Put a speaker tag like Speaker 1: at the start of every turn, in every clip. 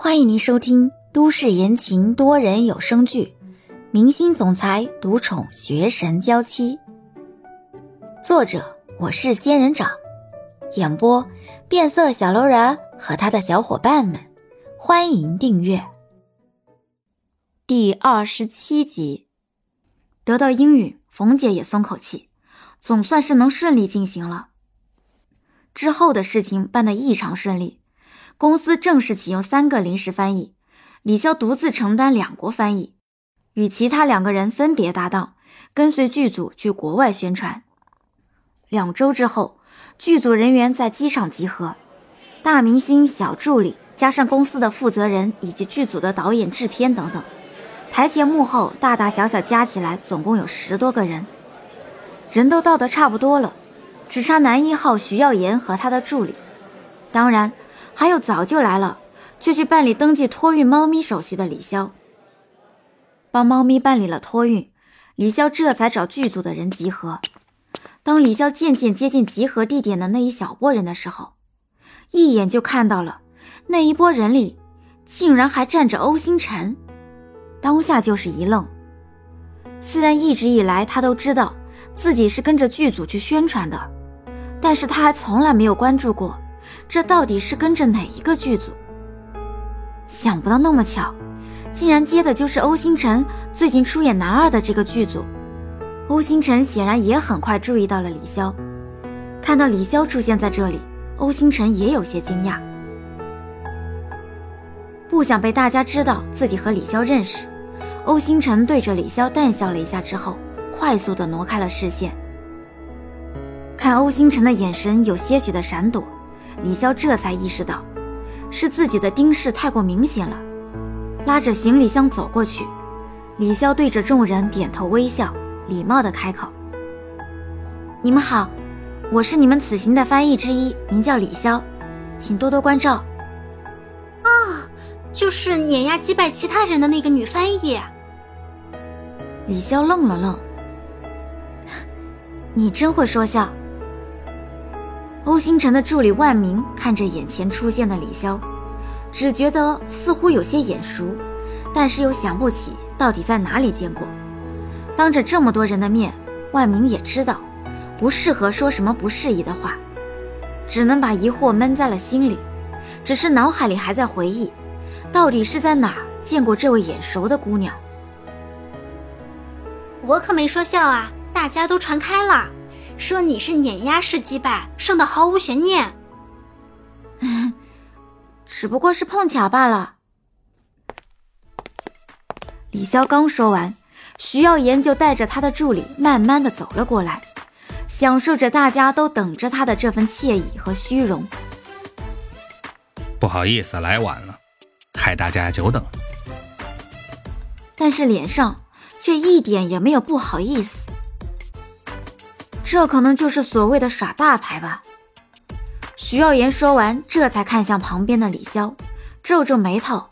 Speaker 1: 欢迎您收听都市言情多人有声剧《明星总裁独宠学神娇妻》，作者我是仙人掌，演播变色小楼人和他的小伙伴们。欢迎订阅第二十七集。得到应允，冯姐也松口气，总算是能顺利进行了。之后的事情办得异常顺利。公司正式启用三个临时翻译，李潇独自承担两国翻译，与其他两个人分别搭档，跟随剧组去国外宣传。两周之后，剧组人员在机场集合，大明星、小助理，加上公司的负责人以及剧组的导演、制片等等，台前幕后大大小小加起来总共有十多个人。人都到得差不多了，只差男一号徐耀言和他的助理，当然。还有早就来了，却去办理登记托运猫咪手续的李潇，帮猫咪办理了托运，李潇这才找剧组的人集合。当李潇渐渐接近集合地点的那一小波人的时候，一眼就看到了那一波人里竟然还站着欧星辰，当下就是一愣。虽然一直以来他都知道自己是跟着剧组去宣传的，但是他还从来没有关注过。这到底是跟着哪一个剧组？想不到那么巧，竟然接的就是欧星辰最近出演男二的这个剧组。欧星辰显然也很快注意到了李潇，看到李潇出现在这里，欧星辰也有些惊讶。不想被大家知道自己和李潇认识，欧星辰对着李潇淡笑了一下之后，快速的挪开了视线。看欧星辰的眼神有些许的闪躲。李潇这才意识到，是自己的盯视太过明显了，拉着行李箱走过去。李潇对着众人点头微笑，礼貌地开口：“你们好，我是你们此行的翻译之一，名叫李潇，请多多关照。”
Speaker 2: 啊，就是碾压击败其他人的那个女翻译。
Speaker 1: 李潇愣了愣：“ 你真会说笑。”欧星辰的助理万明看着眼前出现的李潇，只觉得似乎有些眼熟，但是又想不起到底在哪里见过。当着这么多人的面，万明也知道不适合说什么不适宜的话，只能把疑惑闷在了心里，只是脑海里还在回忆，到底是在哪儿见过这位眼熟的姑娘。
Speaker 2: 我可没说笑啊，大家都传开了。说你是碾压式击败，胜的毫无悬念。
Speaker 1: 只不过是碰巧罢了。李潇刚说完，徐耀言就带着他的助理慢慢的走了过来，享受着大家都等着他的这份惬意和虚荣。
Speaker 3: 不好意思，来晚了，害大家久等。
Speaker 1: 但是脸上却一点也没有不好意思。这可能就是所谓的耍大牌吧。徐耀言说完，这才看向旁边的李潇，皱皱眉头。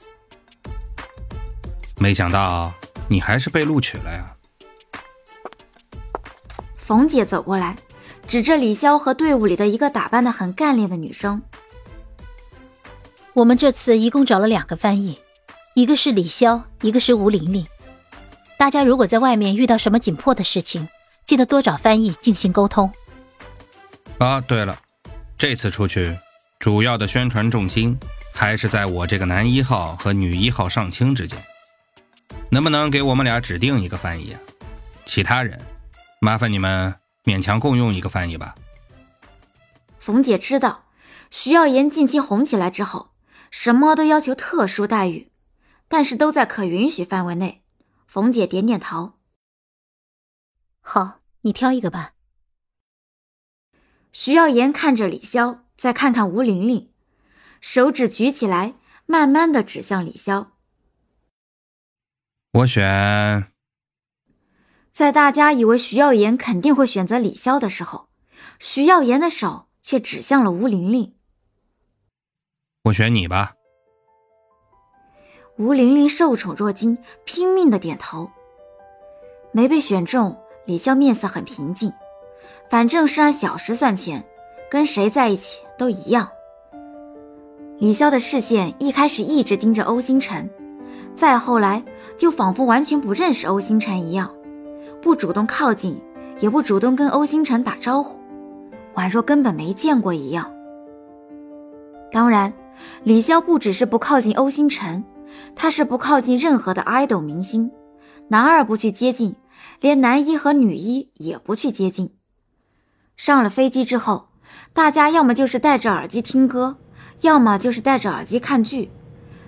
Speaker 3: 没想到你还是被录取了呀。
Speaker 1: 冯姐走过来，指着李潇和队伍里的一个打扮的很干练的女生：“
Speaker 4: 我们这次一共找了两个翻译，一个是李潇，一个是吴玲玲。大家如果在外面遇到什么紧迫的事情，”记得多找翻译进行沟通。
Speaker 3: 啊，对了，这次出去，主要的宣传重心还是在我这个男一号和女一号上清之间，能不能给我们俩指定一个翻译啊？其他人，麻烦你们勉强共用一个翻译吧。
Speaker 1: 冯姐知道徐耀言近期红起来之后，什么都要求特殊待遇，但是都在可允许范围内。冯姐点点头。
Speaker 4: 好，你挑一个吧。
Speaker 1: 徐耀言看着李潇，再看看吴玲玲，手指举起来，慢慢的指向李潇。
Speaker 3: 我选。
Speaker 1: 在大家以为徐耀言肯定会选择李潇的时候，徐耀言的手却指向了吴玲玲。
Speaker 3: 我选你吧。
Speaker 1: 吴玲玲受宠若惊，拼命的点头。没被选中。李潇面色很平静，反正是按小时算钱，跟谁在一起都一样。李潇的视线一开始一直盯着欧星辰，再后来就仿佛完全不认识欧星辰一样，不主动靠近，也不主动跟欧星辰打招呼，宛若根本没见过一样。当然，李潇不只是不靠近欧星辰，他是不靠近任何的 idol 明星，男二不去接近，连男一和女一也不去接近。上了飞机之后，大家要么就是戴着耳机听歌。要么就是戴着耳机看剧，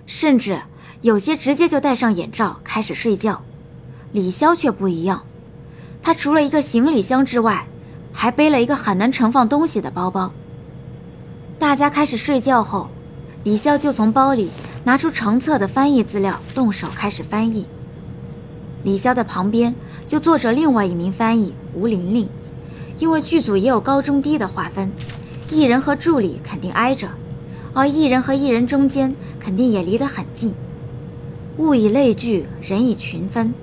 Speaker 1: 甚至有些直接就戴上眼罩开始睡觉。李潇却不一样，他除了一个行李箱之外，还背了一个很能盛放东西的包包。大家开始睡觉后，李潇就从包里拿出成册的翻译资料，动手开始翻译。李潇的旁边就坐着另外一名翻译吴玲玲，因为剧组也有高中低的划分，艺人和助理肯定挨着。而艺人和艺人中间肯定也离得很近。物以类聚，人以群分。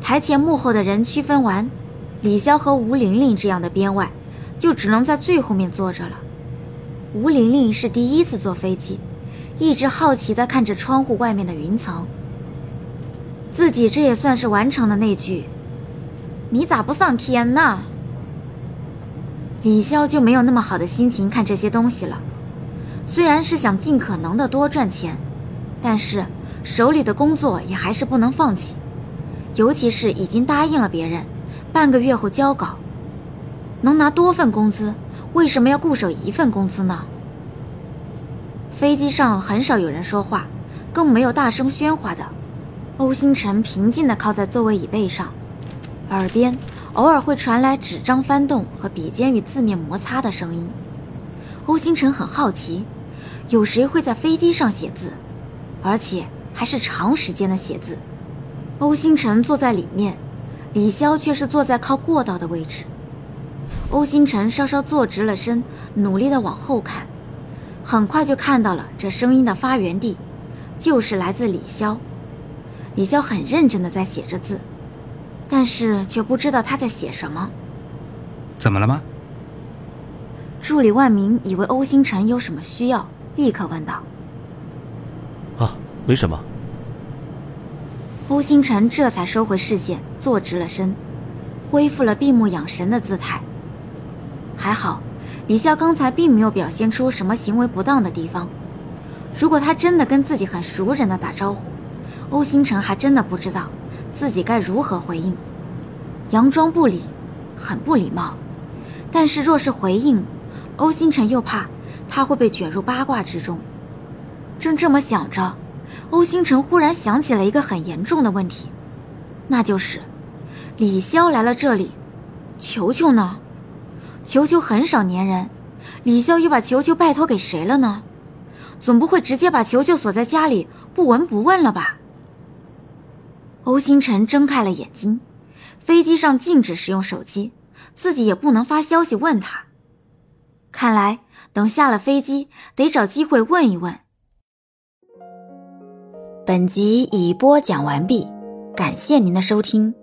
Speaker 1: 台前幕后的人区分完，李潇和吴玲玲这样的编外，就只能在最后面坐着了。吴玲玲是第一次坐飞机，一直好奇地看着窗户外面的云层。自己这也算是完成的那句：“你咋不上天呢？”李潇就没有那么好的心情看这些东西了。虽然是想尽可能的多赚钱，但是手里的工作也还是不能放弃，尤其是已经答应了别人，半个月后交稿，能拿多份工资，为什么要固守一份工资呢？飞机上很少有人说话，更没有大声喧哗的。欧星辰平静地靠在座位椅背上，耳边偶尔会传来纸张翻动和笔尖与字面摩擦的声音。欧星辰很好奇，有谁会在飞机上写字，而且还是长时间的写字。欧星辰坐在里面，李潇却是坐在靠过道的位置。欧星辰稍稍坐直了身，努力的往后看，很快就看到了这声音的发源地，就是来自李潇。李潇很认真的在写着字，但是却不知道他在写什么。
Speaker 3: 怎么了吗？
Speaker 1: 助理万明以为欧星辰有什么需要，立刻问道：“
Speaker 5: 啊，没什么。”
Speaker 1: 欧星辰这才收回视线，坐直了身，恢复了闭目养神的姿态。还好，李潇刚才并没有表现出什么行为不当的地方。如果他真的跟自己很熟人的打招呼，欧星辰还真的不知道自己该如何回应。佯装不理，很不礼貌。但是若是回应，欧星辰又怕他会被卷入八卦之中，正这么想着，欧星辰忽然想起了一个很严重的问题，那就是李潇来了这里，球球呢？球球很少粘人，李潇又把球球拜托给谁了呢？总不会直接把球球锁在家里不闻不问了吧？欧星辰睁开了眼睛，飞机上禁止使用手机，自己也不能发消息问他。看来等下了飞机，得找机会问一问。本集已播讲完毕，感谢您的收听。